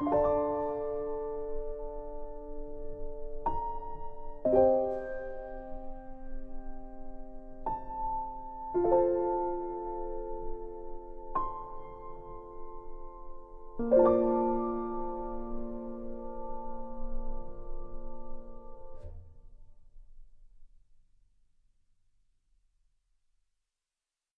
you